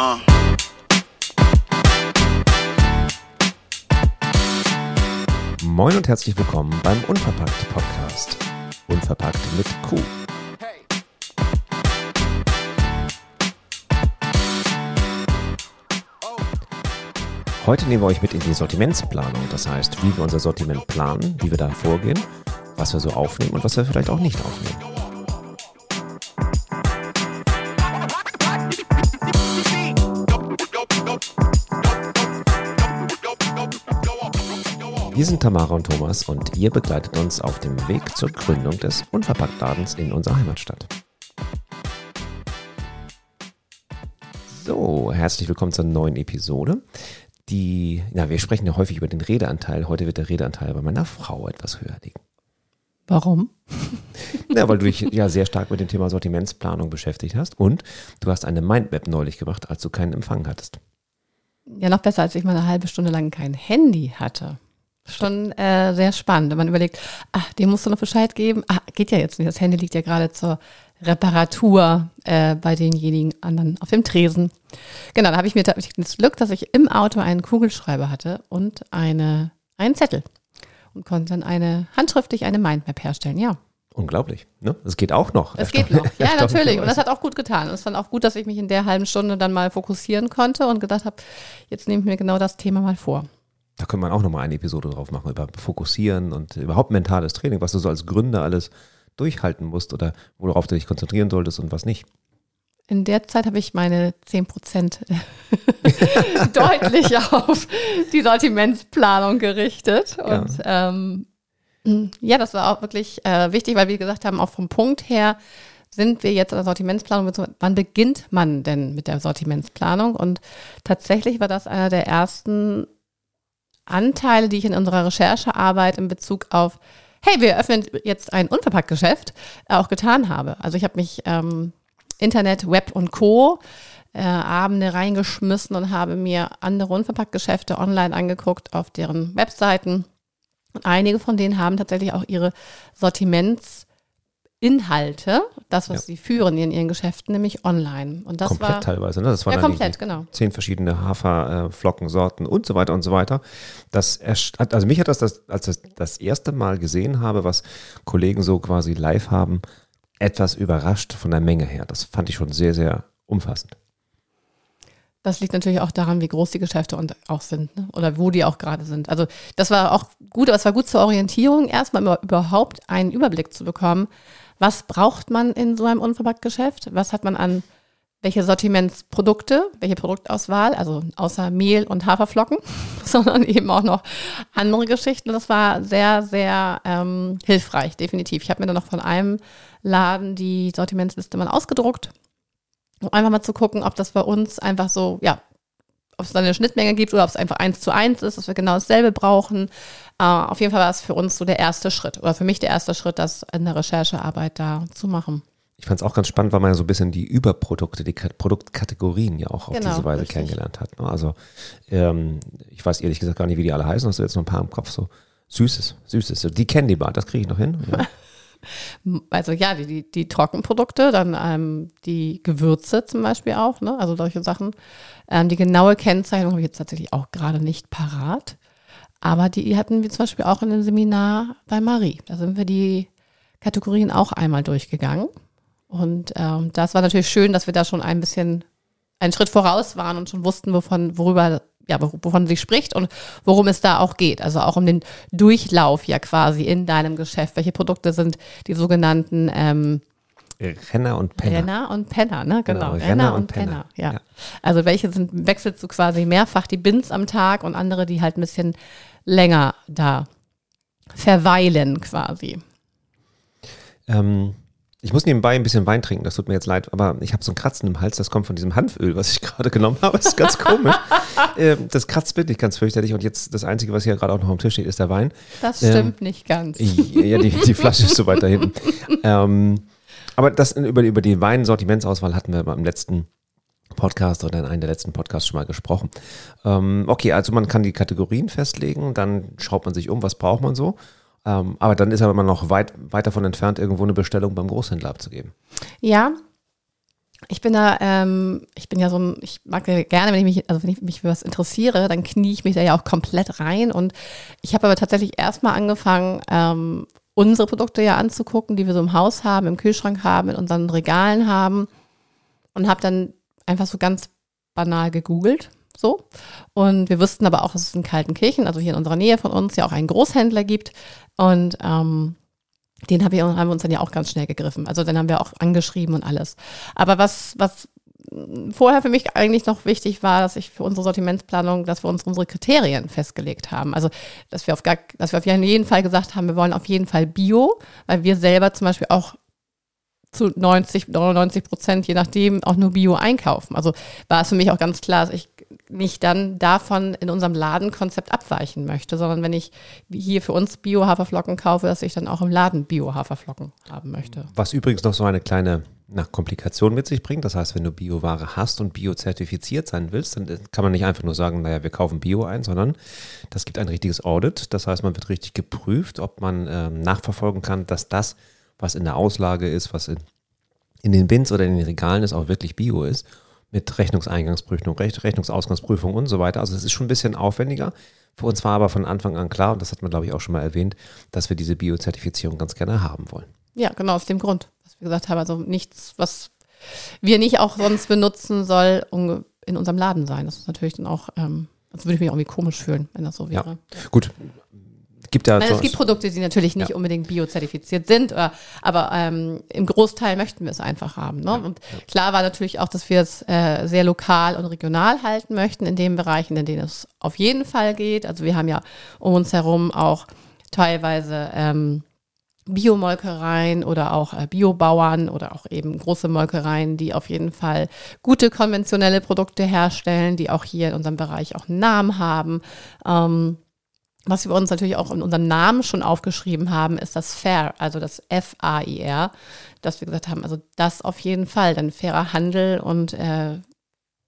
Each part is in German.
Uh. Moin und herzlich willkommen beim Unverpackt Podcast. Unverpackt mit Q. Heute nehmen wir euch mit in die Sortimentsplanung. Das heißt, wie wir unser Sortiment planen, wie wir da vorgehen, was wir so aufnehmen und was wir vielleicht auch nicht aufnehmen. Wir sind Tamara und Thomas und ihr begleitet uns auf dem Weg zur Gründung des Unverpacktladens in unserer Heimatstadt. So, herzlich willkommen zur neuen Episode. Die, ja, wir sprechen ja häufig über den Redeanteil. Heute wird der Redeanteil bei meiner Frau etwas höher liegen. Warum? Ja, weil du dich ja sehr stark mit dem Thema Sortimentsplanung beschäftigt hast und du hast eine Mindmap neulich gemacht, als du keinen Empfang hattest. Ja, noch besser, als ich mal eine halbe Stunde lang kein Handy hatte. Schon äh, sehr spannend, wenn man überlegt, ach, dem musst du noch Bescheid geben. Ah, geht ja jetzt nicht. Das Handy liegt ja gerade zur Reparatur äh, bei denjenigen anderen auf dem Tresen. Genau, da habe ich mir tatsächlich das Glück, dass ich im Auto einen Kugelschreiber hatte und eine, einen Zettel und konnte dann eine handschriftlich eine Mindmap herstellen. Ja, Unglaublich, ne? Es geht auch noch. es geht noch. Ja, natürlich. Und das hat auch gut getan. Und es fand auch gut, dass ich mich in der halben Stunde dann mal fokussieren konnte und gedacht habe, jetzt nehme ich mir genau das Thema mal vor. Da könnte man auch nochmal eine Episode drauf machen, über Fokussieren und überhaupt mentales Training, was du so als Gründer alles durchhalten musst oder worauf du dich konzentrieren solltest und was nicht. In der Zeit habe ich meine 10 Prozent deutlich auf die Sortimentsplanung gerichtet. Und ja. Ähm, ja, das war auch wirklich äh, wichtig, weil wir gesagt haben, auch vom Punkt her sind wir jetzt in der Sortimentsplanung. Wann beginnt man denn mit der Sortimentsplanung? Und tatsächlich war das einer der ersten Anteile, die ich in unserer Recherchearbeit in Bezug auf, hey, wir öffnen jetzt ein Unverpacktgeschäft, äh, auch getan habe. Also ich habe mich ähm, Internet, Web und Co. Äh, Abende reingeschmissen und habe mir andere Unverpacktgeschäfte online angeguckt auf deren Webseiten und einige von denen haben tatsächlich auch ihre Sortimentsinhalte, das, was ja. sie führen in ihren Geschäften, nämlich online. Und das komplett war, teilweise, ne? Das waren ja, komplett, genau. Zehn verschiedene Haferflockensorten und so weiter und so weiter. Das also mich hat das, das als ich das, das erste Mal gesehen habe, was Kollegen so quasi live haben, etwas überrascht von der Menge her. Das fand ich schon sehr, sehr umfassend. Das liegt natürlich auch daran, wie groß die Geschäfte und auch sind ne? oder wo die auch gerade sind. Also das war auch gut, aber es war gut zur Orientierung, erstmal überhaupt einen Überblick zu bekommen, was braucht man in so einem Unverpacktgeschäft, was hat man an welche Sortimentsprodukte, welche Produktauswahl, also außer Mehl und Haferflocken, sondern eben auch noch andere Geschichten. Das war sehr, sehr ähm, hilfreich, definitiv. Ich habe mir dann noch von einem Laden die Sortimentsliste mal ausgedruckt um einfach mal zu gucken, ob das bei uns einfach so, ja, ob es da eine Schnittmenge gibt oder ob es einfach eins zu eins ist, dass wir genau dasselbe brauchen. Uh, auf jeden Fall war es für uns so der erste Schritt oder für mich der erste Schritt, das in der Recherchearbeit da zu machen. Ich fand es auch ganz spannend, weil man ja so ein bisschen die Überprodukte, die Produktkategorien ja auch auf genau, diese Weise richtig. kennengelernt hat. Ne? Also ähm, ich weiß ehrlich gesagt gar nicht, wie die alle heißen. Hast du jetzt noch ein paar im Kopf? So Süßes, Süßes. Die Candy Bar, das kriege ich noch hin. Ja. Also ja, die, die, die Trockenprodukte, dann ähm, die Gewürze zum Beispiel auch, ne? also solche Sachen. Ähm, die genaue Kennzeichnung habe ich jetzt tatsächlich auch gerade nicht parat. Aber die hatten wir zum Beispiel auch in einem Seminar bei Marie. Da sind wir die Kategorien auch einmal durchgegangen. Und ähm, das war natürlich schön, dass wir da schon ein bisschen einen Schritt voraus waren und schon wussten, wovon, worüber ja, wovon sie spricht und worum es da auch geht. Also auch um den Durchlauf ja quasi in deinem Geschäft. Welche Produkte sind die sogenannten ähm, Renner und Penner. Renner und Penner, ne? Genau. genau. Renner, Renner, und Penner. Penner. Ja. ja. Also welche sind, wechselst du quasi mehrfach die Bins am Tag und andere, die halt ein bisschen länger da verweilen quasi. Ähm, ich muss nebenbei ein bisschen Wein trinken, das tut mir jetzt leid, aber ich habe so ein Kratzen im Hals, das kommt von diesem Hanföl, was ich gerade genommen habe. Das ist ganz komisch. ähm, das kratzt wirklich ganz fürchterlich und jetzt das Einzige, was hier gerade auch noch am Tisch steht, ist der Wein. Das stimmt ähm, nicht ganz. Ja, die, die Flasche ist so weit da hinten. Ähm, aber das, über, über die Weinsortimentsauswahl hatten wir im letzten Podcast oder in einem der letzten Podcasts schon mal gesprochen. Ähm, okay, also man kann die Kategorien festlegen, dann schaut man sich um, was braucht man so. Ähm, aber dann ist aber immer noch weit, weit davon entfernt, irgendwo eine Bestellung beim Großhändler abzugeben. Ja, Ich bin da, ähm, ich bin ja so ein, ich mag ja gerne, wenn ich mich, also wenn ich mich für was interessiere, dann knie ich mich da ja auch komplett rein. Und ich habe aber tatsächlich erstmal angefangen, ähm, unsere Produkte ja anzugucken, die wir so im Haus haben, im Kühlschrank haben, in unseren Regalen haben. Und habe dann einfach so ganz banal gegoogelt. So. Und wir wussten aber auch, dass es in Kaltenkirchen, also hier in unserer Nähe von uns, ja auch einen Großhändler gibt. Und ähm, den hab ich, haben wir uns dann ja auch ganz schnell gegriffen. Also dann haben wir auch angeschrieben und alles. Aber was, was vorher für mich eigentlich noch wichtig war, dass ich für unsere Sortimentsplanung, dass wir uns unsere Kriterien festgelegt haben. Also, dass wir auf gar, dass wir auf jeden Fall gesagt haben, wir wollen auf jeden Fall Bio, weil wir selber zum Beispiel auch zu 90, 99 Prozent, je nachdem, auch nur Bio einkaufen. Also war es für mich auch ganz klar, dass ich nicht dann davon in unserem Ladenkonzept abweichen möchte, sondern wenn ich hier für uns Bio-Haferflocken kaufe, dass ich dann auch im Laden Bio-Haferflocken haben möchte. Was übrigens noch so eine kleine na, Komplikation mit sich bringt. Das heißt, wenn du Bio-Ware hast und bio-zertifiziert sein willst, dann kann man nicht einfach nur sagen, naja, wir kaufen Bio ein, sondern das gibt ein richtiges Audit. Das heißt, man wird richtig geprüft, ob man ähm, nachverfolgen kann, dass das, was in der Auslage ist, was in, in den Bins oder in den Regalen ist, auch wirklich Bio ist mit Rechnungseingangsprüfung, Rechnungsausgangsprüfung und so weiter. Also es ist schon ein bisschen aufwendiger. Für uns war aber von Anfang an klar, und das hat man, glaube ich, auch schon mal erwähnt, dass wir diese Biozertifizierung ganz gerne haben wollen. Ja, genau, aus dem Grund, was wir gesagt haben. Also nichts, was wir nicht auch sonst benutzen, soll in unserem Laden sein. Das ist natürlich dann auch, ähm, also würde ich mich irgendwie komisch fühlen, wenn das so wäre. Ja. Gut, gibt ja. Meine, es gibt Produkte, die natürlich nicht ja. unbedingt biozertifiziert sind, oder, aber ähm, im Großteil möchten wir es einfach haben. Ne? Und klar war natürlich auch, dass wir es äh, sehr lokal und regional halten möchten in den Bereichen, in denen es auf jeden Fall geht. Also wir haben ja um uns herum auch teilweise ähm, Biomolkereien oder auch äh, Biobauern oder auch eben große Molkereien, die auf jeden Fall gute konventionelle Produkte herstellen, die auch hier in unserem Bereich auch einen Namen haben. Ähm, was wir uns natürlich auch in unserem Namen schon aufgeschrieben haben, ist das Fair, also das F-A-I-R, dass wir gesagt haben, also das auf jeden Fall, dann fairer Handel und äh,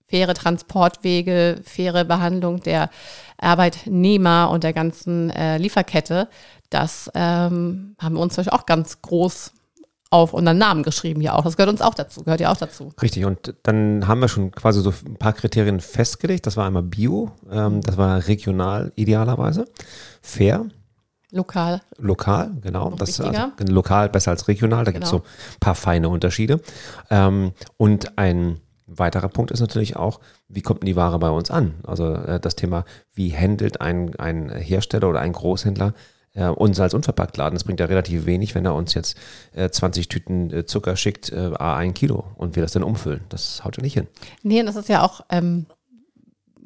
faire Transportwege, faire Behandlung der Arbeitnehmer und der ganzen äh, Lieferkette. Das ähm, haben wir uns natürlich auch ganz groß auf unseren Namen geschrieben ja auch. Das gehört uns auch dazu, gehört ja auch dazu. Richtig, und dann haben wir schon quasi so ein paar Kriterien festgelegt. Das war einmal Bio, ähm, das war regional idealerweise, fair. Lokal. Lokal, genau. Das, also, lokal besser als regional, da genau. gibt es so ein paar feine Unterschiede. Ähm, und ein weiterer Punkt ist natürlich auch, wie kommt die Ware bei uns an? Also äh, das Thema, wie handelt ein, ein Hersteller oder ein Großhändler äh, uns als Unverpacktladen, das bringt ja relativ wenig, wenn er uns jetzt äh, 20 Tüten äh, Zucker schickt, äh, ein Kilo und wir das dann umfüllen. Das haut ja nicht hin. Nee, und das ist ja auch, ähm,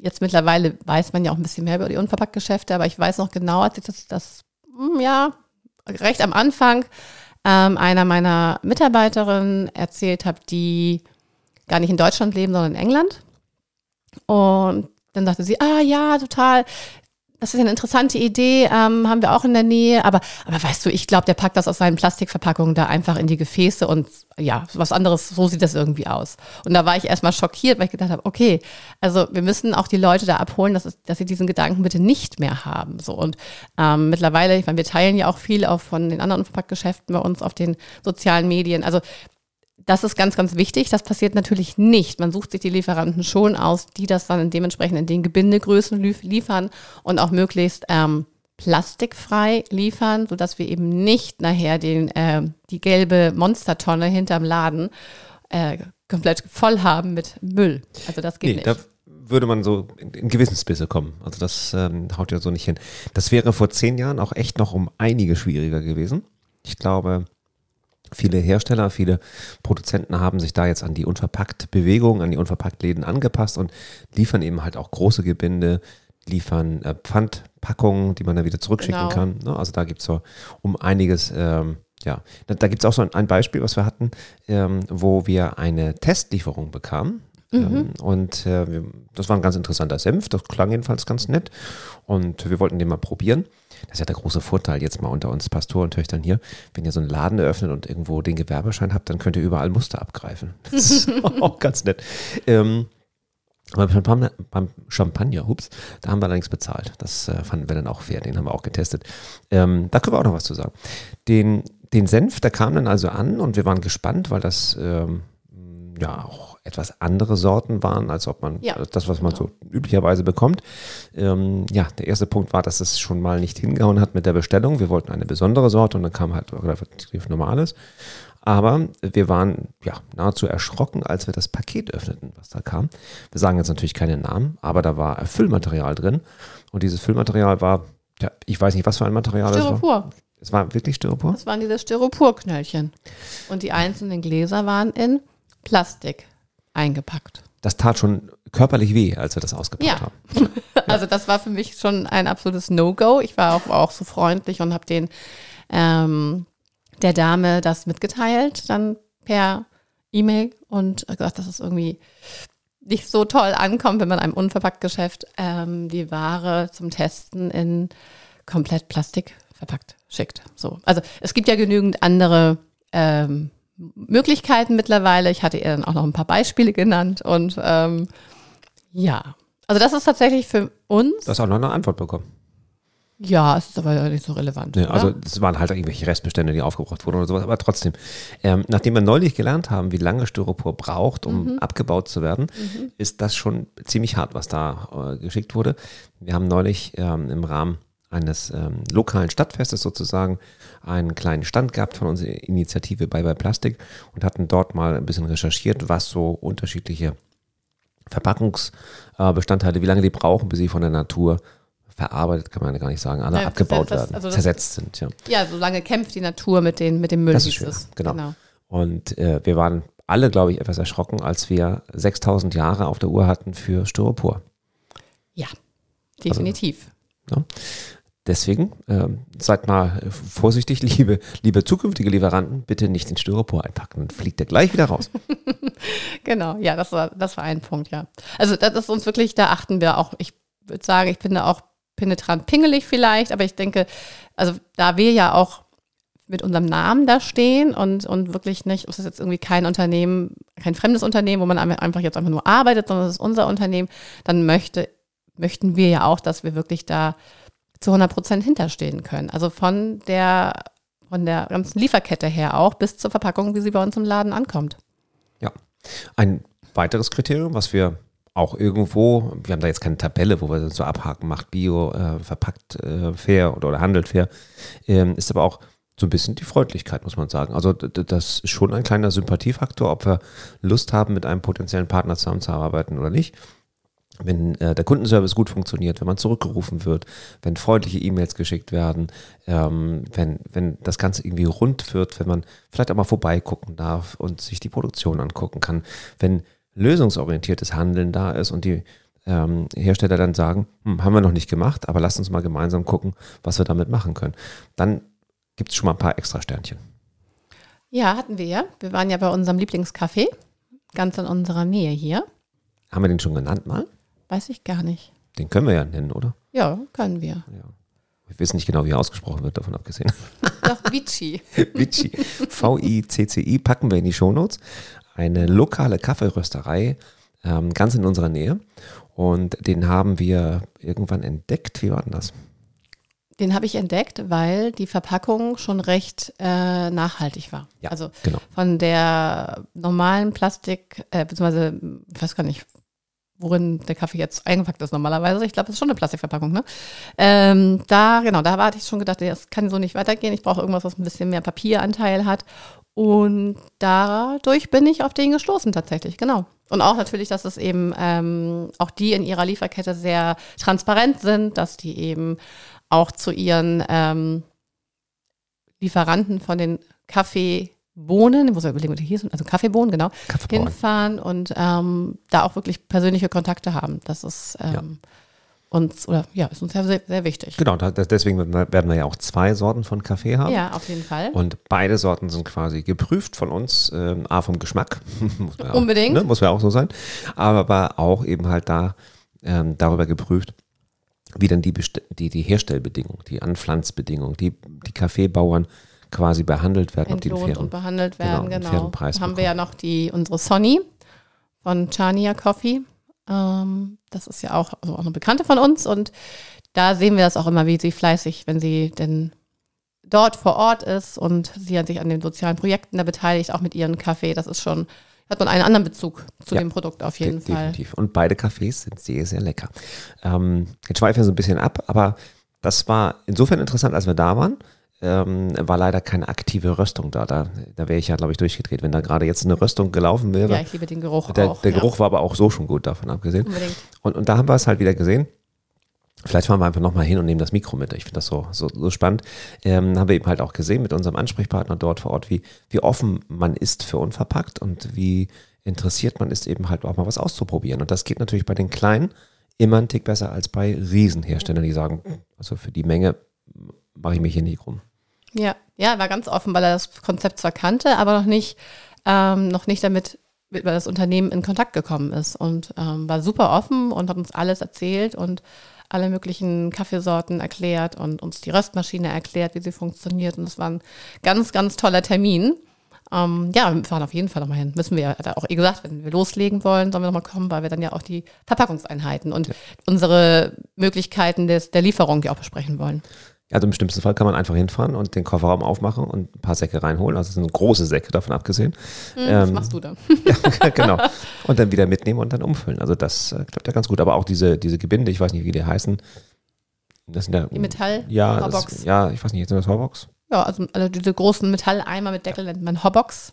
jetzt mittlerweile weiß man ja auch ein bisschen mehr über die Unverpacktgeschäfte, aber ich weiß noch genau, als ich das, das hm, ja, recht am Anfang ähm, einer meiner Mitarbeiterinnen erzählt habe, die gar nicht in Deutschland leben, sondern in England. Und dann sagte sie, ah ja, total, das ist eine interessante Idee, ähm, haben wir auch in der Nähe. Aber, aber weißt du, ich glaube, der packt das aus seinen Plastikverpackungen da einfach in die Gefäße und ja, was anderes, so sieht das irgendwie aus. Und da war ich erstmal schockiert, weil ich gedacht habe, okay, also wir müssen auch die Leute da abholen, dass, dass sie diesen Gedanken bitte nicht mehr haben. So und ähm, mittlerweile, ich meine, wir teilen ja auch viel auch von den anderen Verpackgeschäften bei uns auf den sozialen Medien. Also das ist ganz, ganz wichtig. Das passiert natürlich nicht. Man sucht sich die Lieferanten schon aus, die das dann dementsprechend in den Gebindegrößen liefern und auch möglichst ähm, plastikfrei liefern, sodass wir eben nicht nachher den, äh, die gelbe Monstertonne hinterm Laden äh, komplett voll haben mit Müll. Also das geht nee, nicht. Da würde man so in, in Gewissensbisse kommen. Also das ähm, haut ja so nicht hin. Das wäre vor zehn Jahren auch echt noch um einige schwieriger gewesen. Ich glaube, Viele Hersteller, viele Produzenten haben sich da jetzt an die unverpackt Bewegung, an die unverpackt Läden angepasst und liefern eben halt auch große Gebinde, liefern äh, Pfandpackungen, die man dann wieder zurückschicken genau. kann. Ne? Also da gibt es so um einiges, ähm, ja, da, da gibt es auch so ein, ein, Beispiel, was wir hatten, ähm, wo wir eine Testlieferung bekamen. Mhm. Ähm, und äh, das war ein ganz interessanter Senf, das klang jedenfalls ganz nett und wir wollten den mal probieren. Das ist ja der große Vorteil jetzt mal unter uns Pastorentöchtern hier. Wenn ihr so einen Laden eröffnet und irgendwo den Gewerbeschein habt, dann könnt ihr überall Muster abgreifen. Das ist auch ganz nett. Ähm, aber beim Champagner, hups, da haben wir allerdings bezahlt. Das äh, fanden wir dann auch fair, den haben wir auch getestet. Ähm, da können wir auch noch was zu sagen. Den, den Senf, der kam dann also an und wir waren gespannt, weil das ähm, ja auch etwas andere Sorten waren, als ob man Ja, das, was man genau. so üblicherweise bekommt. Ähm, ja, der erste Punkt war, dass es schon mal nicht hingehauen hat mit der Bestellung. Wir wollten eine besondere Sorte und dann kam halt relativ normales. Aber wir waren ja nahezu erschrocken, als wir das Paket öffneten, was da kam. Wir sagen jetzt natürlich keine Namen, aber da war Füllmaterial drin. Und dieses Füllmaterial war, ja, ich weiß nicht, was für ein Material es war. Styropor. Es war wirklich Styropor? Das waren diese Styroporknöllchen. Und die einzelnen Gläser waren in Plastik eingepackt. Das tat schon körperlich weh, als wir das ausgepackt Ja. haben. Also das war für mich schon ein absolutes No-Go. Ich war auch, auch so freundlich und habe den ähm, der Dame das mitgeteilt, dann per E-Mail und gesagt, dass es irgendwie nicht so toll ankommt, wenn man einem Unverpacktgeschäft ähm, die Ware zum Testen in komplett Plastik verpackt schickt. So. Also es gibt ja genügend andere ähm, Möglichkeiten mittlerweile. Ich hatte ihr dann auch noch ein paar Beispiele genannt und ähm, ja. Also das ist tatsächlich für uns. Du hast auch noch eine Antwort bekommen. Ja, es ist aber nicht so relevant. Oder? also es waren halt irgendwelche Restbestände, die aufgebraucht wurden oder sowas, aber trotzdem. Ähm, nachdem wir neulich gelernt haben, wie lange Styropor braucht, um Mhm. abgebaut zu werden, ist das schon ziemlich hart, was da äh, geschickt wurde. Wir haben neulich ähm, im Rahmen eines ähm, lokalen Stadtfestes sozusagen einen kleinen Stand gehabt von unserer Initiative Bye Bye Plastik und hatten dort mal ein bisschen recherchiert, was so unterschiedliche Verpackungsbestandteile, wie lange die brauchen, bis sie von der Natur verarbeitet, kann man ja gar nicht sagen, alle Ja, abgebaut das- werden, also zersetzt sind. Ja. ja, solange kämpft die Natur mit, den, mit dem Müll. Das ist schön, es. genau. Und äh, wir waren alle, glaube ich, etwas erschrocken, als wir 6000 Jahre auf der Uhr hatten für Styropor. Ja, definitiv. Deswegen ähm, seid mal vorsichtig, liebe, liebe zukünftige Lieferanten, bitte nicht in Styropor einpacken, dann fliegt der gleich wieder raus. Genau, ja, das war, das war ein Punkt, ja. Also das ist uns wirklich, da achten wir auch, ich würde sagen, ich bin da auch penetrant pingelig vielleicht, aber ich denke, also da wir ja auch mit unserem Namen da stehen und, und wirklich nicht, es ist jetzt irgendwie kein Unternehmen, kein fremdes Unternehmen, wo man ein- einfach jetzt einfach nur arbeitet, sondern es ist unser Unternehmen, dann möchte, möchten wir ja auch, dass wir wirklich da zu 100 Prozent hinterstehen können. Also von der, von der ganzen Lieferkette her auch bis zur Verpackung, wie sie bei uns im Laden ankommt. Ja. Ein weiteres Kriterium, was wir auch irgendwo, wir haben da jetzt keine Tabelle, wo wir das so abhaken, macht Bio, äh, verpackt äh, fair oder, oder handelt fair, ähm, ist aber auch so ein bisschen die Freundlichkeit, muss man sagen. Also das ist schon ein kleiner Sympathiefaktor, ob wir Lust haben, mit einem potenziellen Partner zusammenzuarbeiten oder nicht. Wenn äh, der Kundenservice gut funktioniert, wenn man zurückgerufen wird, wenn freundliche E-Mails geschickt werden, ähm, wenn, wenn das Ganze irgendwie rund wird, wenn man vielleicht auch mal vorbeigucken darf und sich die Produktion angucken kann, wenn lösungsorientiertes Handeln da ist und die ähm, Hersteller dann sagen, hm, haben wir noch nicht gemacht, aber lasst uns mal gemeinsam gucken, was wir damit machen können. Dann gibt es schon mal ein paar extra Sternchen. Ja, hatten wir ja. Wir waren ja bei unserem Lieblingscafé, ganz in unserer Nähe hier. Haben wir den schon genannt mal? Weiß ich gar nicht. Den können wir ja nennen, oder? Ja, können wir. Wir wissen nicht genau, wie er ausgesprochen wird, davon abgesehen. Doch, Vici. Vici. V-I-C-C-I packen wir in die Shownotes. Eine lokale Kaffeerösterei, ähm, ganz in unserer Nähe. Und den haben wir irgendwann entdeckt. Wie war denn das? Den habe ich entdeckt, weil die Verpackung schon recht äh, nachhaltig war. Ja, also genau. von der normalen Plastik, äh, beziehungsweise, ich weiß gar nicht, worin der Kaffee jetzt eingepackt ist normalerweise. Ich glaube, das ist schon eine Plastikverpackung, ne? Ähm, da, genau, da hatte ich schon gedacht, das kann so nicht weitergehen. Ich brauche irgendwas, was ein bisschen mehr Papieranteil hat. Und dadurch bin ich auf den gestoßen tatsächlich, genau. Und auch natürlich, dass es eben ähm, auch die in ihrer Lieferkette sehr transparent sind, dass die eben auch zu ihren ähm, Lieferanten von den Kaffeebohnen, ich muss ja überlegen, was die hier sind, also Kaffeebohnen, genau, Kaffeebauern. hinfahren und ähm, da auch wirklich persönliche Kontakte haben. Das ist ähm, uns, oder ja, ist uns ja sehr, sehr wichtig. Genau, da, deswegen werden wir ja auch zwei Sorten von Kaffee haben. Ja, auf jeden Fall. Und beide Sorten sind quasi geprüft von uns, ähm, A vom Geschmack, muss man ja Unbedingt. Auch, ne, muss ja auch so sein, aber auch eben halt da ähm, darüber geprüft, wie dann die, Best die, die Herstellbedingungen, die Anpflanzbedingungen, die, die Kaffeebauern quasi behandelt werden, ob die einen entlohnt fairen, und behandelt werden, genau, einen genau. fairen Preis Dann haben wir ja noch die, unsere Sonny von Chania Coffee. Ähm, das ist ja auch, also auch eine Bekannte von uns und da sehen wir das auch immer, wie sie fleißig, wenn sie denn dort vor Ort ist und sie hat sich an den sozialen Projekten da beteiligt, auch mit ihren Kaffee. Das ist schon hat man einen anderen Bezug zu Ja, dem Produkt auf jeden De Fall. Definitiv. Und beide Kaffees sind sehr, sehr lecker. Ähm, jetzt schweifen wir so ein bisschen ab, aber das war insofern interessant, als wir da waren. Ähm, war leider keine aktive Röstung da. Da, da wäre ich ja, glaube ich, durchgedreht, wenn da gerade jetzt eine Röstung gelaufen wäre. Ja, ich liebe den Geruch der, auch. der ja. Geruch war aber auch so schon gut, davon abgesehen. Unbedingt. Und, und da haben wir es halt wieder gesehen. Vielleicht fahren wir einfach nochmal hin und nehmen das Mikro mit. Ich finde das so, so, so spannend. Ähm, haben wir eben halt auch gesehen mit unserem Ansprechpartner dort vor Ort, wie, wie offen man ist für unverpackt und wie interessiert man ist, eben halt auch mal was auszuprobieren. Und das geht natürlich bei den Kleinen immer einen Tick besser als bei Riesenherstellern, die sagen, also für die Menge mache ich mich hier nicht rum. Ja, ja, er war ganz offen, weil er das Konzept zwar kannte, aber noch nicht, ähm, noch nicht damit mit weil das Unternehmen in Kontakt gekommen ist und ähm, war super offen und hat uns alles erzählt und alle möglichen Kaffeesorten erklärt und uns die Röstmaschine erklärt, wie sie funktioniert. Und es war ein ganz, ganz toller Termin. Ähm, ja, wir fahren auf jeden Fall nochmal hin. Müssen wir ja, hat auch eh gesagt, wenn wir loslegen wollen, sollen wir nochmal kommen, weil wir dann ja auch die Verpackungseinheiten und unsere Möglichkeiten des, der Lieferung ja auch besprechen wollen. Also im schlimmsten Fall kann man einfach hinfahren und den Kofferraum aufmachen und ein paar Säcke reinholen. Also es sind große Säcke davon abgesehen. Hm, was Ähm, machst du da? Ja, genau. Und dann wieder mitnehmen und dann umfüllen. Also das äh, klappt ja ganz gut. Aber auch diese, diese Gebinde, ich weiß nicht, wie die heißen. Das sind ja, Die Metall ja, das, ja, ich weiß nicht, sind das Hotbox? Ja, also, also diese großen Metalleimer mit Deckel nennt man Hobbox.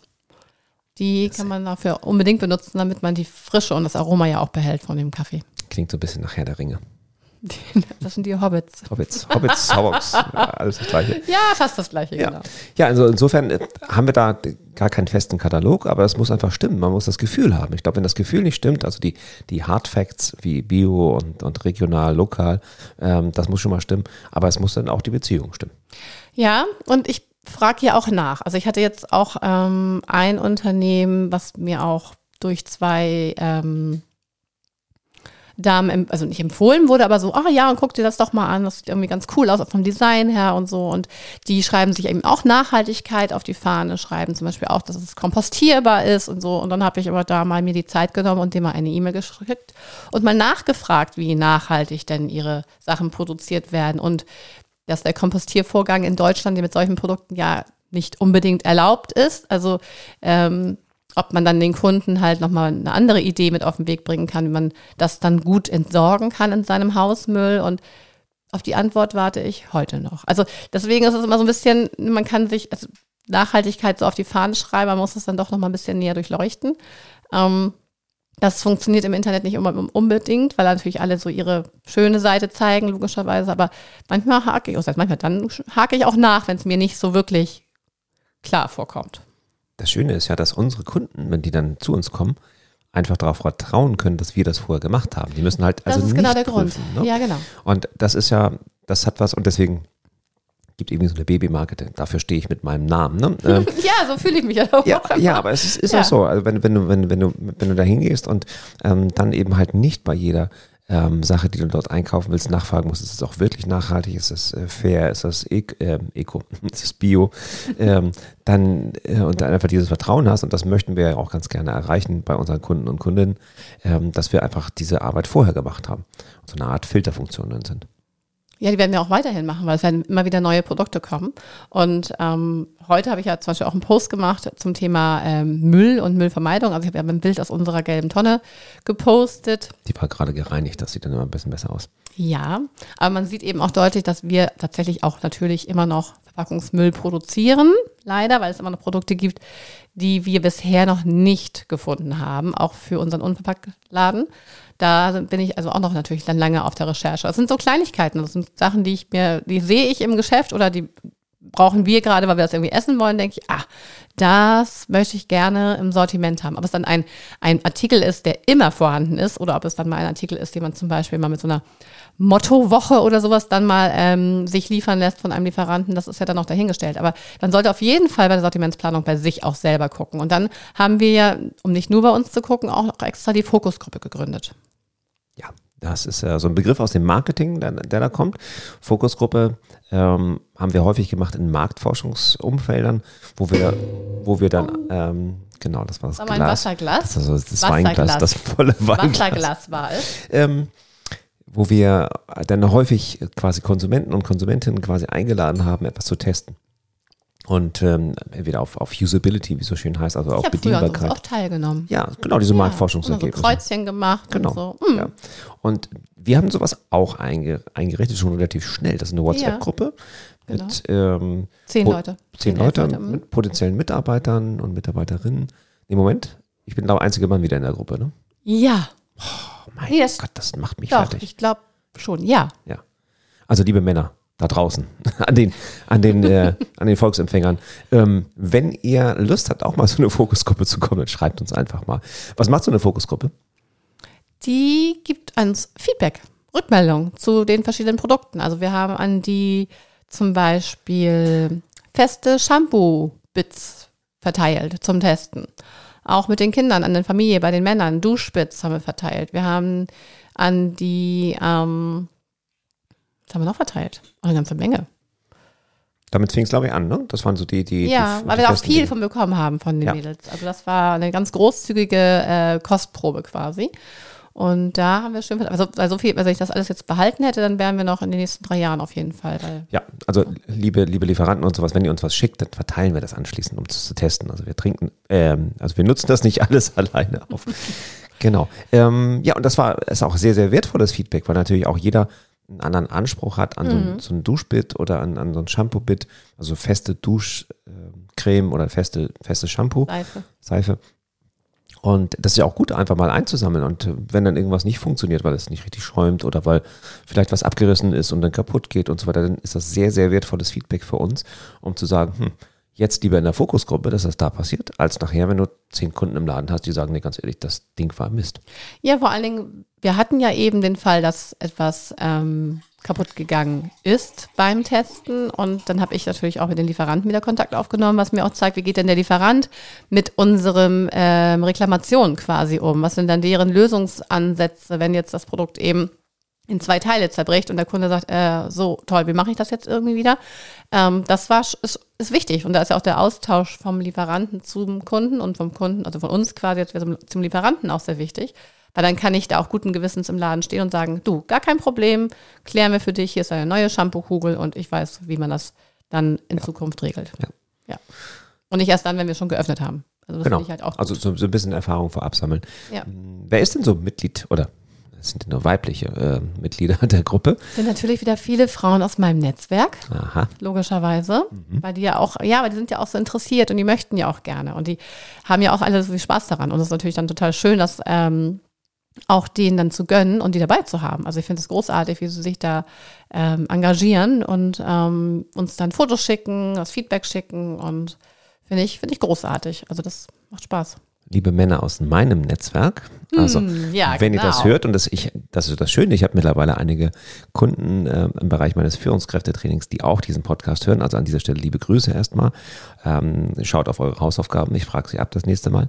Die kann man dafür unbedingt benutzen, damit man die Frische und das Aroma ja auch behält von dem Kaffee. Klingt so ein bisschen nach Herr der Ringe. Das sind die Hobbits. Hobbits, Hobbits, ja, alles das gleiche. Ja, fast das gleiche, Ja. genau. ja, also insofern äh, haben wir da gar keinen festen Katalog, aber es muss einfach stimmen. Man muss das Gefühl haben. Ich glaube, wenn das Gefühl nicht stimmt, also die, die Hard Facts wie Bio und, und regional, lokal, ähm, das muss schon mal stimmen. Aber es muss dann auch die Beziehung stimmen. Ja, und ich frage hier auch nach. Also ich hatte jetzt auch ähm, ein Unternehmen, was mir auch durch zwei ähm, Em- also nicht empfohlen wurde, aber so, ach ja, und guck dir das doch mal an, das sieht irgendwie ganz cool aus, auch vom Design her und so. Und die schreiben sich eben auch Nachhaltigkeit auf die Fahne, schreiben zum Beispiel auch, dass es kompostierbar ist und so. Und dann habe ich aber da mal mir die Zeit genommen und dem mal eine E-Mail geschickt und mal nachgefragt, wie nachhaltig denn ihre Sachen produziert werden und dass der Kompostiervorgang in Deutschland mit solchen Produkten ja nicht unbedingt erlaubt ist. Also ähm, ob man dann den Kunden halt nochmal eine andere Idee mit auf den Weg bringen kann, wie man das dann gut entsorgen kann in seinem Hausmüll. Und auf die Antwort warte ich heute noch. Also deswegen ist es immer so ein bisschen, man kann sich also Nachhaltigkeit so auf die Fahne schreiben, man muss es dann doch nochmal ein bisschen näher durchleuchten. Ähm, das funktioniert im Internet nicht immer unbedingt, weil natürlich alle so ihre schöne Seite zeigen, logischerweise. Aber manchmal hake ich, also manchmal dann hake ich auch nach, wenn es mir nicht so wirklich klar vorkommt. Das Schöne ist ja, dass unsere Kunden, wenn die dann zu uns kommen, einfach darauf vertrauen können, dass wir das vorher gemacht haben. Die müssen halt also das ist nicht genau der Grund. prüfen, Ne? Ja, genau. Und das ist ja, das hat was und deswegen gibt irgendwie so eine Babymarke, denn dafür stehe ich mit meinem Namen. Ne? Ähm, Ja, so fühle ich mich ja auch. ja, ja, aber es ist, ist Ja. auch so. Also wenn, wenn, du, wenn, wenn, du, wenn du da hingehst und ähm, dann eben halt nicht bei jeder ähm, Sache, die du dort einkaufen willst, nachfragen musst, ist es auch wirklich nachhaltig, ist es äh, fair, ist e ähm, eco, ist es bio, ähm, dann äh, und dann einfach dieses Vertrauen hast und das möchten wir ja auch ganz gerne erreichen bei unseren Kunden und Kundinnen, ähm, dass wir einfach diese Arbeit vorher gemacht haben so eine Art Filterfunktion drin sind. Ja, die werden wir auch weiterhin machen, weil es werden immer wieder neue Produkte kommen. Und ähm, heute habe ich ja zum Beispiel auch einen Post gemacht zum Thema ähm, Müll und Müllvermeidung. Also ich habe ja ein Bild aus unserer gelben Tonne gepostet. Die war gerade gereinigt, das sieht dann immer ein bisschen besser aus. Ja, aber man sieht eben auch deutlich, dass wir tatsächlich auch natürlich immer noch Verpackungsmüll produzieren. Leider, weil es immer noch Produkte gibt, die wir bisher noch nicht gefunden haben, auch für unseren Unverpacktladen. Da bin ich also auch noch natürlich dann lange auf der Recherche. Das sind so Kleinigkeiten, das sind Sachen, die ich mir, die sehe ich im Geschäft oder die brauchen wir gerade, weil wir das irgendwie essen wollen, denke ich, ah, das möchte ich gerne im Sortiment haben. Ob es dann ein, ein Artikel ist, der immer vorhanden ist, oder ob es dann mal ein Artikel ist, den man zum Beispiel mal mit so einer Mottowoche oder sowas dann mal ähm, sich liefern lässt von einem Lieferanten, das ist ja dann auch dahingestellt. Aber man sollte auf jeden Fall bei der Sortimentsplanung bei sich auch selber gucken. Und dann haben wir ja, um nicht nur bei uns zu gucken, auch noch extra die Fokusgruppe gegründet. Ja, das ist äh, so ein Begriff aus dem Marketing, der, der da kommt. Fokusgruppe ähm, haben wir häufig gemacht in Marktforschungsumfeldern, wo wir, wo wir dann, ähm, genau, das war das Das war mein Glas. Wasserglas. Das, war so das Wasserglas. Weinglas, das volle Weinglas. Wasserglas war es. Ähm, wo wir dann häufig quasi Konsumenten und Konsumentinnen quasi eingeladen haben, etwas zu testen. Und ähm, entweder auf, auf Usability, wie es so schön heißt, also Ich auf früher Bedienbarkeit. auch teilgenommen. Ja, genau, diese Ja, Marktforschungsergebnisse. So Kreuzchen gemacht Genau. und so. Hm. Ja. Und wir haben sowas auch einge eingerichtet, schon relativ schnell. Das ist eine WhatsApp-Gruppe mit ähm, Zehn Leute. zehn elf Leute hm. mit potenziellen Mitarbeitern und Mitarbeiterinnen. Nee, Moment, ich bin der einzige Mann wieder in der Gruppe, ne? Ja, Oh mein das- Gott, das macht mich doch, fertig. ich glaube schon, ja. Ja. Also liebe Männer da draußen, an den, an den, äh, an den Volksempfängern, ähm, wenn ihr Lust habt, auch mal so eine Fokusgruppe zu kommen, dann schreibt uns einfach mal. Was macht so eine Fokusgruppe? Die gibt uns Feedback, Rückmeldung zu den verschiedenen Produkten. Also wir haben an die zum Beispiel feste Shampoo-Bits verteilt zum Testen. Auch mit den Kindern, an der Familie, bei den Männern. Duschbits haben wir verteilt. Wir haben an die, ähm, was haben wir noch verteilt? Auch eine ganze Menge. Damit fing es, glaube ich, an, ne? Das waren so die, die. Ja, die, weil die wir auch viel Dinge. von bekommen haben von den Ja. Mädels. Also das war eine ganz großzügige äh, Kostprobe quasi. Und da haben wir schön, also, also so viel, also wenn ich das alles jetzt behalten hätte, dann wären wir noch in den nächsten drei Jahren auf jeden Fall. Weil, Ja, also liebe, liebe Lieferanten und sowas, wenn ihr uns was schickt, dann verteilen wir das anschließend, um es zu testen. Also wir trinken, ähm, also wir nutzen das nicht alles alleine auf. genau. Ähm, ja, und das war ist auch sehr, sehr wertvolles Feedback, weil natürlich auch jeder einen anderen Anspruch hat an so, ein, so ein Duschbit oder an, an so ein Shampoo-Bit, also feste Duschcreme oder feste, feste Shampoo. Seife. Seife. Und das ist ja auch gut, einfach mal einzusammeln. Und wenn dann irgendwas nicht funktioniert, weil es nicht richtig schäumt oder weil vielleicht was abgerissen ist und dann kaputt geht und so weiter, dann ist das sehr, sehr wertvolles Feedback für uns, um zu sagen, hm, jetzt lieber in der Fokusgruppe, dass das da passiert, als nachher, wenn du zehn Kunden im Laden hast, die sagen, nee, ganz ehrlich, das Ding war Mist. Ja, vor allen Dingen, wir hatten ja eben den Fall, dass etwas ähm, kaputt gegangen ist beim Testen. Und dann habe ich natürlich auch mit den Lieferanten wieder Kontakt aufgenommen, was mir auch zeigt, wie geht denn der Lieferant mit unserem ähm, Reklamation quasi um? Was sind dann deren Lösungsansätze, wenn jetzt das Produkt eben in zwei Teile zerbricht und der Kunde sagt, äh, so toll, wie mache ich das jetzt irgendwie wieder? Ähm, das war ist, ist wichtig und da ist ja auch der Austausch vom Lieferanten zum Kunden und vom Kunden, also von uns quasi jetzt zum Lieferanten auch sehr wichtig, weil dann kann ich da auch guten Gewissens im Laden stehen und sagen, du, gar kein Problem, klären wir für dich, hier ist eine neue Shampoo-Kugel und ich weiß, wie man das dann in Zukunft regelt. Ja. ja. Und nicht erst dann, wenn wir schon geöffnet haben. Also das genau. halt auch also so, so ein bisschen Erfahrung vorab sammeln. Ja. Wer ist denn so Mitglied oder es sind nur weibliche äh, Mitglieder der Gruppe? sind natürlich wieder viele Frauen aus meinem Netzwerk. Aha. logischerweise, weil die ja auch, ja, weil die sind ja auch so interessiert und die möchten ja auch gerne und die haben ja auch alle so viel Spaß daran und es ist natürlich dann total schön, dass ähm, auch denen dann zu gönnen und die dabei zu haben. Also ich finde es großartig, wie sie sich da ähm, engagieren und ähm, uns dann Fotos schicken, das Feedback schicken und finde ich, finde ich großartig. Also das macht Spaß. liebe Männer aus meinem Netzwerk. Also, Hm, ja, wenn ihr das genau. hört, und das, ich, das ist das Schöne, ich habe mittlerweile einige Kunden äh, im Bereich meines Führungskräftetrainings, die auch diesen Podcast hören. Also an dieser Stelle liebe Grüße erstmal. Ähm, schaut auf eure Hausaufgaben, ich frage sie ab das nächste Mal.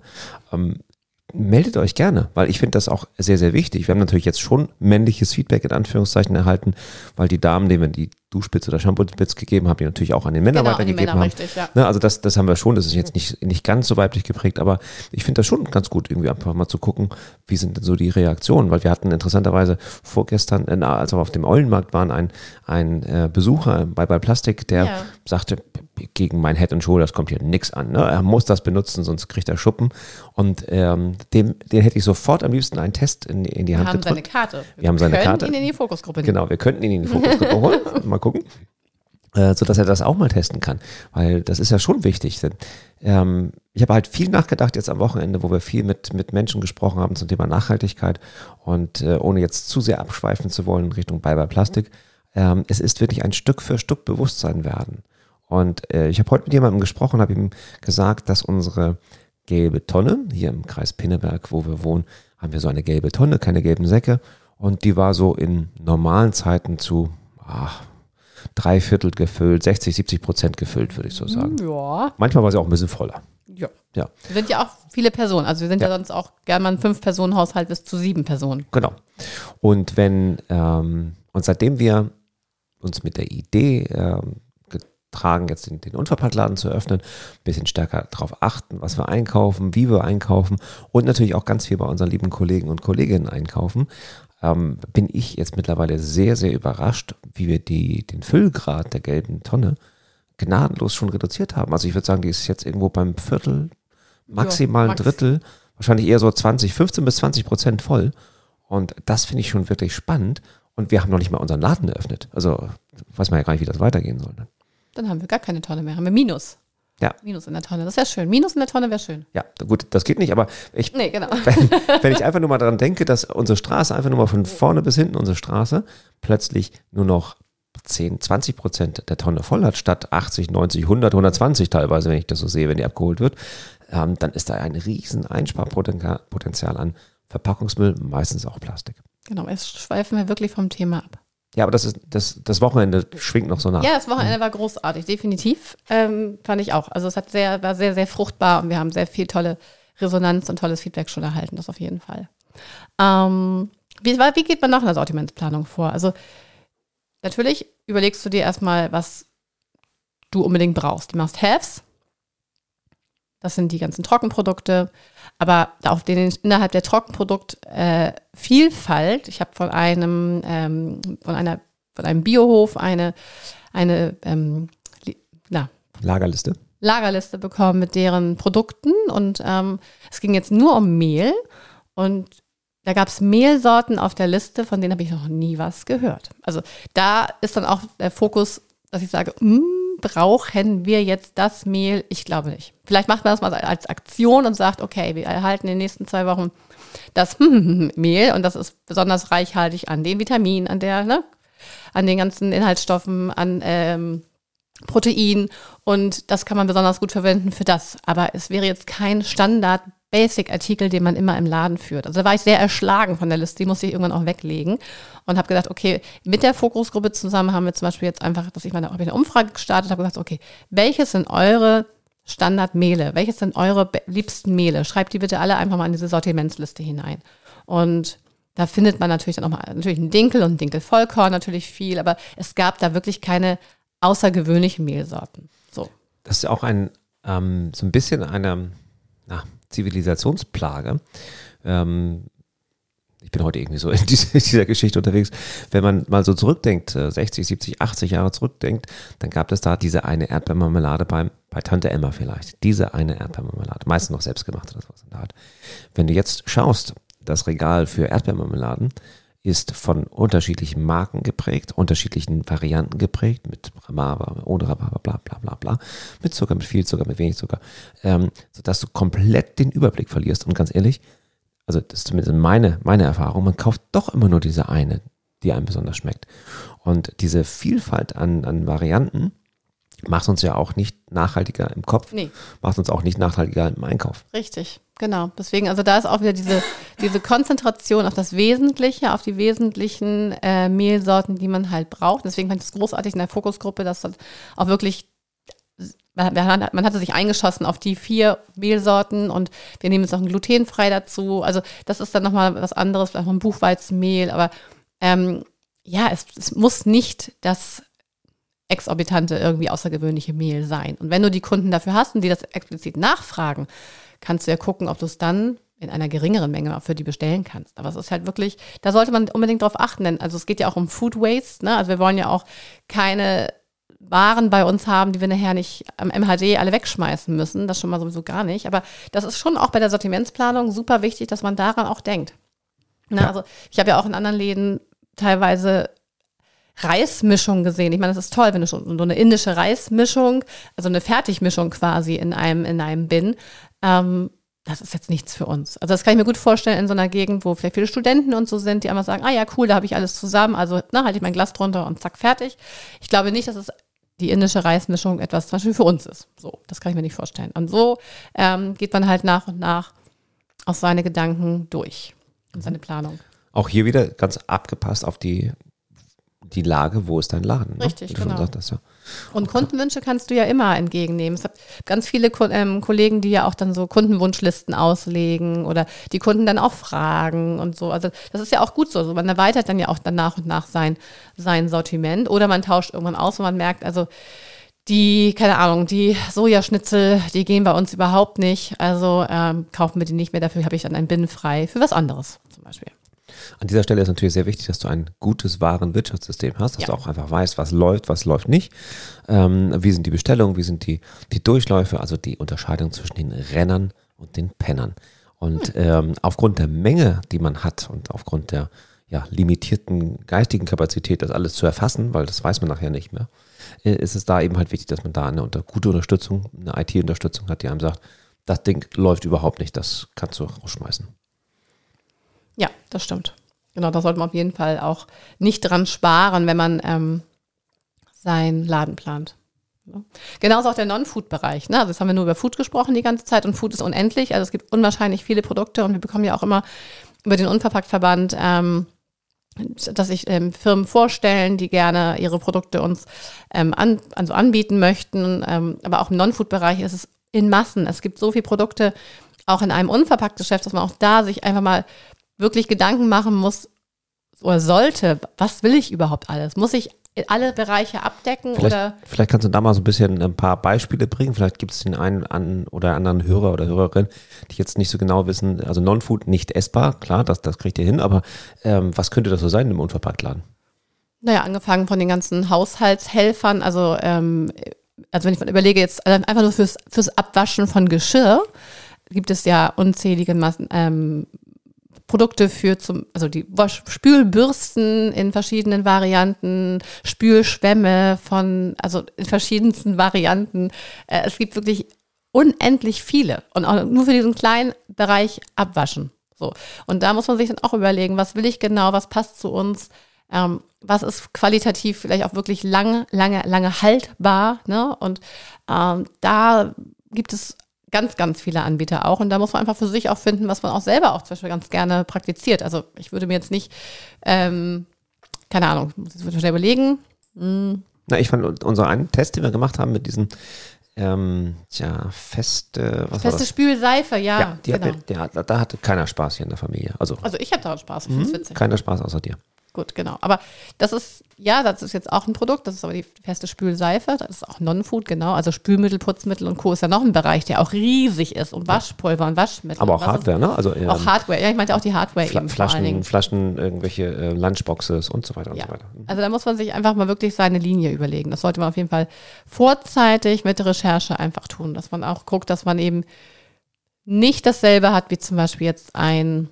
Meldet euch gerne, weil ich finde das auch sehr, sehr wichtig. Wir haben natürlich jetzt schon männliches Feedback in Anführungszeichen erhalten, weil die Damen, denen wir die Duschspitze oder Shampoo-Spitze gegeben haben, die natürlich auch an den Männer Genau, weitergegeben Männer, haben. richtig, ja. Ne, also das, das haben wir schon, das ist jetzt nicht, nicht ganz so weiblich geprägt, aber ich finde das schon ganz gut, irgendwie einfach mal zu gucken, wie sind denn so die Reaktionen, weil wir hatten interessanterweise vorgestern, äh, als wir auf dem Eulenmarkt waren, ein, ein äh, Besucher bei, bei Plastik, der Ja. sagte, gegen mein Head and Shoulders kommt hier nichts an. Ne? Er muss das benutzen, sonst kriegt er Schuppen. Und ähm, dem, den hätte ich sofort am liebsten einen Test in, in die Wir Hand haben seine gedrückt. Karte. Wir haben seine Karte. ihn in die Fokusgruppe nehmen. Genau, wir könnten ihn in die Fokusgruppe holen. Mal gucken. Äh, sodass er das auch mal testen kann. Weil das ist ja schon wichtig. Denn, ähm, ich habe halt viel nachgedacht jetzt am Wochenende, wo wir viel mit, mit Menschen gesprochen haben zum Thema Nachhaltigkeit. Und äh, ohne jetzt zu sehr abschweifen zu wollen in Richtung Bye Bye Plastik, ähm, es ist wirklich ein Stück für Stück Bewusstsein werden. Und äh, ich habe heute mit jemandem gesprochen, habe ihm gesagt, dass unsere gelbe Tonne, hier im Kreis Pinneberg, wo wir wohnen, haben wir so eine gelbe Tonne, keine gelben Säcke. Und die war so in normalen Zeiten zu ach, drei Viertel gefüllt, 60, 70 Prozent gefüllt, würde ich so sagen. Ja, Manchmal war sie auch ein bisschen voller. ja. Ja, Wir sind ja auch viele Personen. Also wir sind ja, Ja. sonst auch gerne mal ein Fünf-Personen-Haushalt bis zu sieben Personen. genau. Und wenn, ähm, und seitdem wir uns mit der Idee ähm, getragen, jetzt den, den Unverpacktladen zu öffnen, ein bisschen stärker darauf achten, was wir einkaufen, wie wir einkaufen und natürlich auch ganz viel bei unseren lieben Kollegen und Kolleginnen einkaufen, ähm, bin ich jetzt mittlerweile sehr, sehr überrascht, wie wir die, den Füllgrad der gelben Tonne gnadenlos schon reduziert haben. Also ich würde sagen, die ist jetzt irgendwo beim Viertel, maximal Ja, ein max. Drittel, wahrscheinlich eher so 20, 15 bis 20 Prozent voll. Und das finde ich schon wirklich spannend. Und wir haben noch nicht mal unseren Laden eröffnet. Also weiß man ja gar nicht, wie das weitergehen soll. Ne? Dann haben wir gar keine Tonne mehr. Haben wir Minus. Ja. Minus in der Tonne. Das wäre schön. Minus in der Tonne wäre schön. Ja, gut, das geht nicht, aber ich, Nee, genau. wenn, wenn ich einfach nur mal daran denke, dass unsere Straße einfach nur mal von vorne bis hinten unsere Straße plötzlich nur noch 10, 20 Prozent der Tonne voll hat, statt 80, 90, 100, 120 teilweise, wenn ich das so sehe, wenn die abgeholt wird, ähm, dann ist da ein riesen Einsparpotenzial Potenzial an Verpackungsmüll, meistens auch Plastik. Genau, jetzt schweifen wir wirklich vom Thema ab. Ja, aber das ist das, das Wochenende schwingt noch so nach. Ja, das Wochenende war großartig, definitiv. Ähm, fand ich auch. Also es hat sehr, war sehr, sehr fruchtbar und wir haben sehr viel tolle Resonanz und tolles Feedback schon erhalten, das auf jeden Fall. Ähm, wie, wie geht man nach einer Sortimentsplanung vor? Also natürlich überlegst du dir erstmal, was du unbedingt brauchst. Die Must-Haves. Das sind die ganzen Trockenprodukte. Aber auf den, innerhalb der Trockenproduktvielfalt, äh, Vielfalt, ich habe von einem, ähm, von einer, von einem Biohof eine, eine ähm, na, Lagerliste. Lagerliste bekommen mit deren Produkten und ähm, es ging jetzt nur um Mehl und da gab es Mehlsorten auf der Liste, von denen habe ich noch nie was gehört. Also da ist dann auch der Fokus, dass ich sage, hm, brauchen wir jetzt das Mehl? Ich glaube nicht. Vielleicht macht man das mal als Aktion und sagt, okay, wir erhalten in den nächsten zwei Wochen das Mehl und das ist besonders reichhaltig an den Vitaminen, an der, ne, an den ganzen Inhaltsstoffen, an ähm, Protein und das kann man besonders gut verwenden für das. Aber es wäre jetzt kein Standard Basic-Artikel, den man immer im Laden führt. Also da war ich sehr erschlagen von der Liste, die musste ich irgendwann auch weglegen und habe gedacht, okay, mit der Fokusgruppe zusammen haben wir zum Beispiel jetzt einfach, dass ich meine, eine Umfrage gestartet, habe gesagt, okay, welches sind eure Standardmehle? Welches sind eure liebsten Mehle? Schreibt die bitte alle einfach mal in diese Sortimentsliste hinein. Und da findet man natürlich dann auch mal natürlich einen Dinkel und einen Dinkelvollkorn natürlich viel, aber es gab da wirklich keine außergewöhnlichen Mehlsorten. So. Das ist ja auch ein, ähm, so ein bisschen eine na, Zivilisationsplage. Ähm, ich bin heute irgendwie so in diese, dieser Geschichte unterwegs. Wenn man mal so zurückdenkt, äh, 60, 70, 80 Jahre zurückdenkt, dann gab es da diese eine Erdbeermarmelade beim, bei Tante Emma vielleicht. Diese eine Erdbeermarmelade. Meistens noch selbstgemacht oder sowas in der Art. Wenn du jetzt schaust, das Regal für Erdbeermarmeladen ist von unterschiedlichen Marken geprägt, unterschiedlichen Varianten geprägt, mit Rhabarber, ohne Rhabarber, bla bla bla bla, mit Zucker, mit viel Zucker, mit wenig Zucker, ähm, sodass du komplett den Überblick verlierst. Und ganz ehrlich, also das ist zumindest meine, meine Erfahrung, man kauft doch immer nur diese eine, die einem besonders schmeckt. Und diese Vielfalt an, an Varianten macht uns ja auch nicht nachhaltiger im Kopf, Nee. macht uns auch nicht nachhaltiger im Einkauf. Richtig, genau. Deswegen, also da ist auch wieder diese, diese Konzentration auf das Wesentliche, auf die wesentlichen äh, Mehlsorten, die man halt braucht. Deswegen fand ich es großartig in der Fokusgruppe, dass das auch wirklich, man, man hat- man hatte sich eingeschossen auf die vier Mehlsorten und wir nehmen jetzt noch ein glutenfrei dazu. Also das ist dann nochmal was anderes, vielleicht noch ein Buchweizenmehl, aber ähm, ja, es, es muss nicht das exorbitante, irgendwie außergewöhnliche Mehl sein. Und wenn du die Kunden dafür hast und die das explizit nachfragen, kannst du ja gucken, ob du es dann in einer geringeren Menge auch für die bestellen kannst. Aber es ist halt wirklich, da sollte man unbedingt drauf achten, denn also es geht ja auch um Food Waste, ne? Also wir wollen ja auch keine Waren bei uns haben, die wir nachher nicht am MHD alle wegschmeißen müssen. Das schon mal sowieso gar nicht. Aber das ist schon auch bei der Sortimentsplanung super wichtig, dass man daran auch denkt. Ne? Ja. Also ich habe ja auch in anderen Läden teilweise Reismischung gesehen. Ich meine, das ist toll, wenn du schon so eine indische Reismischung, also eine Fertigmischung quasi in einem, in einem Bin. Ähm, das ist jetzt nichts für uns. Also das kann ich mir gut vorstellen in so einer Gegend, wo vielleicht viele Studenten und so sind, die einfach sagen, ah ja, cool, da habe ich alles zusammen, also na, halte ich mein Glas drunter und zack, fertig. Ich glaube nicht, dass es die indische Reismischung etwas zum Beispiel für uns ist. So, das kann ich mir nicht vorstellen. Und so ähm, geht man halt nach und nach aus seine Gedanken durch und seine Planung. Auch hier wieder ganz abgepasst auf die, die Lage, wo ist dein Laden. Ne? Richtig, schon genau. sagtest, ja. Und Kundenwünsche kannst du ja immer entgegennehmen. Es gibt ganz viele ähm, Kollegen, die ja auch dann so Kundenwunschlisten auslegen oder die Kunden dann auch fragen und so. Also das ist ja auch gut so. Also man erweitert dann ja auch dann nach und nach sein, sein Sortiment oder man tauscht irgendwann aus und man merkt, also die, keine Ahnung, die Sojaschnitzel, die gehen bei uns überhaupt nicht. Also ähm, kaufen wir die nicht mehr. Dafür habe ich dann ein Binnen frei für was anderes zum Beispiel. An dieser Stelle ist natürlich sehr wichtig, dass du ein gutes Warenwirtschaftssystem hast, dass Ja. du auch einfach weißt, was läuft, was läuft nicht. Ähm, wie sind die Bestellungen, wie sind die, die Durchläufe, also die Unterscheidung zwischen den Rennern und den Pennern. Und ähm, aufgrund der Menge, die man hat und aufgrund der ja, limitierten geistigen Kapazität, das alles zu erfassen, weil das weiß man nachher nicht mehr, äh, ist es da eben halt wichtig, dass man da eine unter, gute Unterstützung, eine IT-Unterstützung hat, die einem sagt, das Ding läuft überhaupt nicht, das kannst du rausschmeißen. Ja, das stimmt. Genau, da sollte man auf jeden Fall auch nicht dran sparen, wenn man ähm, seinen Laden plant. Genauso auch der Non-Food-Bereich. Ne? Also jetzt haben wir nur über Food gesprochen die ganze Zeit und Food ist unendlich. Also es gibt unwahrscheinlich viele Produkte und wir bekommen ja auch immer über den Unverpacktverband, ähm, dass sich ähm, Firmen vorstellen, die gerne ihre Produkte uns ähm, an, also anbieten möchten. Ähm, aber auch im Non-Food-Bereich ist es in Massen. Es gibt so viele Produkte, auch in einem Unverpacktgeschäft, dass man auch da sich einfach mal wirklich Gedanken machen muss oder sollte, was will ich überhaupt alles? Muss ich alle Bereiche abdecken Vielleicht, oder vielleicht kannst du da mal so ein bisschen ein paar Beispiele bringen. Vielleicht gibt es den einen an, oder anderen Hörer oder Hörerin, die jetzt nicht so genau wissen, also Non-Food nicht essbar, klar, das, das kriegt ihr hin, aber ähm, was könnte das so sein im Unverpacktladen? naja, angefangen von den ganzen Haushaltshelfern, also ähm, also wenn ich mal überlege, jetzt einfach nur fürs, fürs Abwaschen von Geschirr, gibt es ja unzählige Massen, ähm, Produkte für zum, also die Spülbürsten in verschiedenen Varianten, Spülschwämme von, also in verschiedensten Varianten. Äh, es gibt wirklich unendlich viele und auch nur für diesen kleinen Bereich abwaschen. So. Und da muss man sich dann auch überlegen, was will ich genau, was passt zu uns, ähm, was ist qualitativ vielleicht auch wirklich lange, lange, lange haltbar. Ne? Und ähm, da gibt es ganz, ganz viele Anbieter auch. Und da muss man einfach für sich auch finden, was man auch selber auch zum Beispiel ganz gerne praktiziert. Also ich würde mir jetzt nicht, ähm, keine Ahnung, muss ich mir schnell überlegen. Hm, Na, ich fand unser einen Test, den wir gemacht haben mit diesen, ähm, tja, feste, was feste das? Spülseife, ja, ja, die genau. hat, mir- hat- da hatte keiner Spaß hier in der Familie. Also also ich habe daran Spaß, ich witzig. keiner Spaß außer dir. Gut, genau. Aber das ist, ja, das ist jetzt auch ein Produkt, das ist aber die feste Spülseife, das ist auch Non-Food, genau. Also Spülmittel, Putzmittel und Co. ist ja noch ein Bereich, der auch riesig ist und Waschpulver und Waschmittel. Aber auch was ist- Hardware, ne? Also ähm, Auch Hardware, ja, ich meinte auch die Hardware Fla eben vor allen Flaschen. Flaschen, irgendwelche äh, Lunchboxes und so weiter und Ja. so weiter. Also da muss man sich einfach mal wirklich seine Linie überlegen. Das sollte man auf jeden Fall vorzeitig mit der Recherche einfach tun, dass man auch guckt, dass man eben nicht dasselbe hat wie zum Beispiel jetzt ein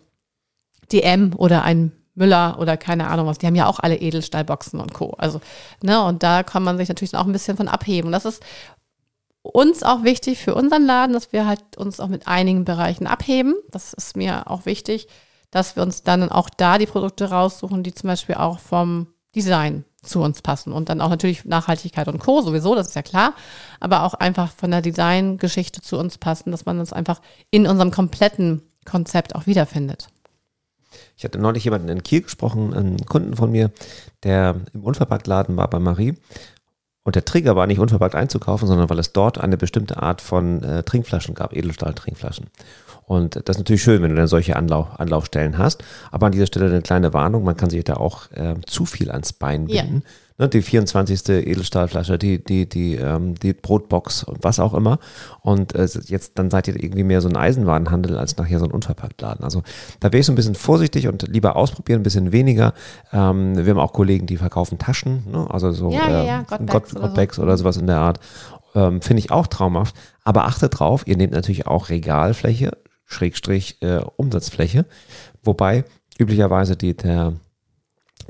DM oder ein Müller oder keine Ahnung was. Die haben ja auch alle Edelstahlboxen und Co. Also, ne, und da kann man sich natürlich auch ein bisschen von abheben. Das ist uns auch wichtig für unseren Laden, dass wir halt uns auch mit einigen Bereichen abheben. Das ist mir auch wichtig, dass wir uns dann auch da die Produkte raussuchen, die zum Beispiel auch vom Design zu uns passen. Und dann auch natürlich Nachhaltigkeit und Co. sowieso, das ist ja klar. Aber auch einfach von der Designgeschichte zu uns passen, dass man uns einfach in unserem kompletten Konzept auch wiederfindet. Ich hatte neulich jemanden in Kiel gesprochen, einen Kunden von mir, der im Unverpacktladen war bei Marie. Und der Trigger war nicht unverpackt einzukaufen, sondern weil es dort eine bestimmte Art von äh, Trinkflaschen gab, Edelstahl-Trinkflaschen. Und das ist natürlich schön, wenn du dann solche Anlauf, Anlaufstellen hast. Aber an dieser Stelle eine kleine Warnung, man kann sich da auch ähm, zu viel ans Bein Ja. Ne, die 24. Edelstahlflasche, die, die, die, ähm, die Brotbox und was auch immer. Und äh, jetzt, dann seid ihr irgendwie mehr so ein Eisenwarenhandel als nachher so ein Unverpacktladen. Also da wäre ich so ein bisschen vorsichtig und lieber ausprobieren, ein bisschen weniger. Ähm, wir haben auch Kollegen, die verkaufen Taschen, ne? also so Ja, ja, ähm, ja, Gott-Bags Gott, oder so. Oder sowas in der Art. Ähm, Finde ich auch traumhaft. Aber achtet drauf, ihr nehmt natürlich auch Regalfläche, Schrägstrich äh, Umsatzfläche, wobei üblicherweise die, der,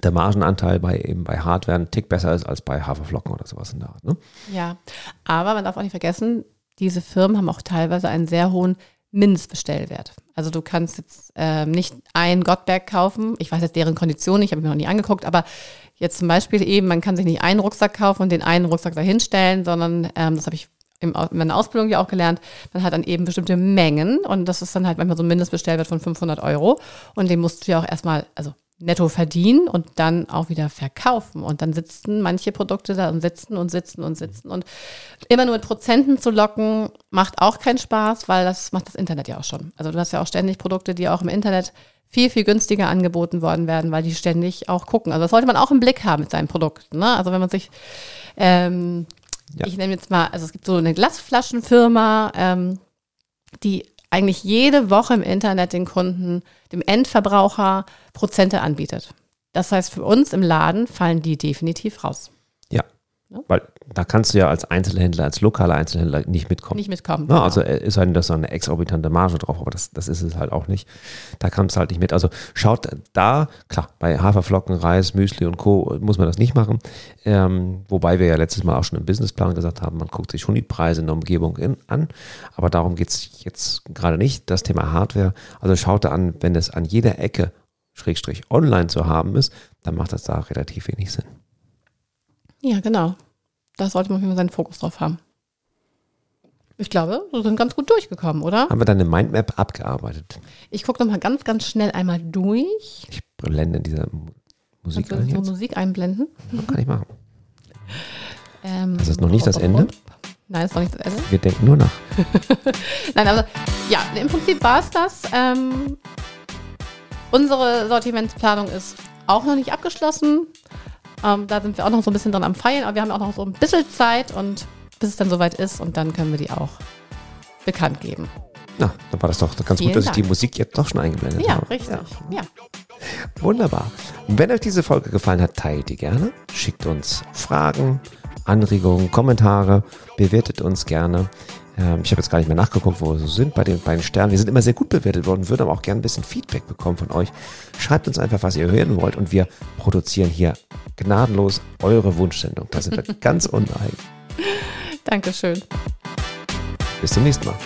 der Margenanteil bei eben bei Hardware ein Tick besser ist als bei Haferflocken oder sowas in der Art. Ne? Ja, aber man darf auch nicht vergessen, diese Firmen haben auch teilweise einen sehr hohen Mindestbestellwert. Also du kannst jetzt ähm, nicht ein Gottberg kaufen. Ich weiß jetzt deren Kondition nicht, habe ich mir noch nie angeguckt, aber jetzt zum Beispiel eben, man kann sich nicht einen Rucksack kaufen und den einen Rucksack dahinstellen, sondern ähm, das habe ich im, in meiner Ausbildung ja auch gelernt, man hat dann eben bestimmte Mengen und das ist dann halt manchmal so ein Mindestbestellwert von 500 Euro und den musst du ja auch erstmal, also netto verdienen und dann auch wieder verkaufen. Und dann sitzen manche Produkte da und sitzen und sitzen und sitzen. Und immer nur mit Prozenten zu locken, macht auch keinen Spaß, weil das macht das Internet ja auch schon. Also du hast ja auch ständig Produkte, die auch im Internet viel, viel günstiger angeboten worden werden, weil die ständig auch gucken. Also das sollte man auch im Blick haben mit seinen Produkten. Ne? Also wenn man sich, ähm, Ja. ich nenne jetzt mal, also es gibt so eine Glasflaschenfirma, ähm, die eigentlich jede Woche im Internet den Kunden, dem Endverbraucher Prozente anbietet. Das heißt, für uns im Laden fallen die definitiv raus. Ja. Weil da kannst du ja als Einzelhändler, als lokaler Einzelhändler nicht mitkommen. Nicht mitkommen. Ja, also äh, ist halt das so eine exorbitante Marge drauf, aber das, das ist es halt auch nicht. Da kannst du halt nicht mit. Also schaut da, klar, bei Haferflocken, Reis, Müsli und Co. muss man das nicht machen. Ähm, wobei wir ja letztes Mal auch schon im Businessplan gesagt haben, man guckt sich schon die Preise in der Umgebung in, an. Aber darum geht es jetzt gerade nicht. Das Thema Hardware. Also schaut da an, wenn es an jeder Ecke Schrägstrich online zu haben ist, dann macht das da relativ wenig Sinn. Ja, genau. Da sollte man auf jeden Fall seinen Fokus drauf haben. Ich glaube, wir sind ganz gut durchgekommen, oder? Haben wir dann eine Mindmap abgearbeitet? Ich gucke nochmal ganz, ganz schnell einmal durch. Ich blende diese Mu- Musik Kannst ein du so jetzt. Musik einblenden? Kann ich machen. Ähm, Das ist noch nicht das Ende? Nein, ist noch nicht das Ende. Wir denken nur nach. Nein, also ja, im Prinzip war es das. Ähm, unsere Sortimentsplanung ist auch noch nicht abgeschlossen. Ähm, da sind wir auch noch so ein bisschen dran am Feilen, aber wir haben auch noch so ein bisschen Zeit und bis es dann soweit ist und dann können wir die auch bekannt geben. Na, dann war das doch ganz Vielen gut, dass ich Dank. die Musik jetzt doch schon eingeblendet Ja, habe. richtig. Ja. Wunderbar. Wenn euch diese Folge gefallen hat, teilt die gerne. Schickt uns Fragen, Anregungen, Kommentare. Bewertet uns gerne. Ähm, ich habe jetzt gar nicht mehr nachgeguckt, wo wir so sind bei den beiden Sternen. Wir sind immer sehr gut bewertet worden, würden aber auch gerne ein bisschen Feedback bekommen von euch. Schreibt uns einfach, was ihr hören wollt und wir produzieren hier gnadenlos eure Wunschsendung. Da sind wir ganz uneigen. Dankeschön. Bis zum nächsten Mal.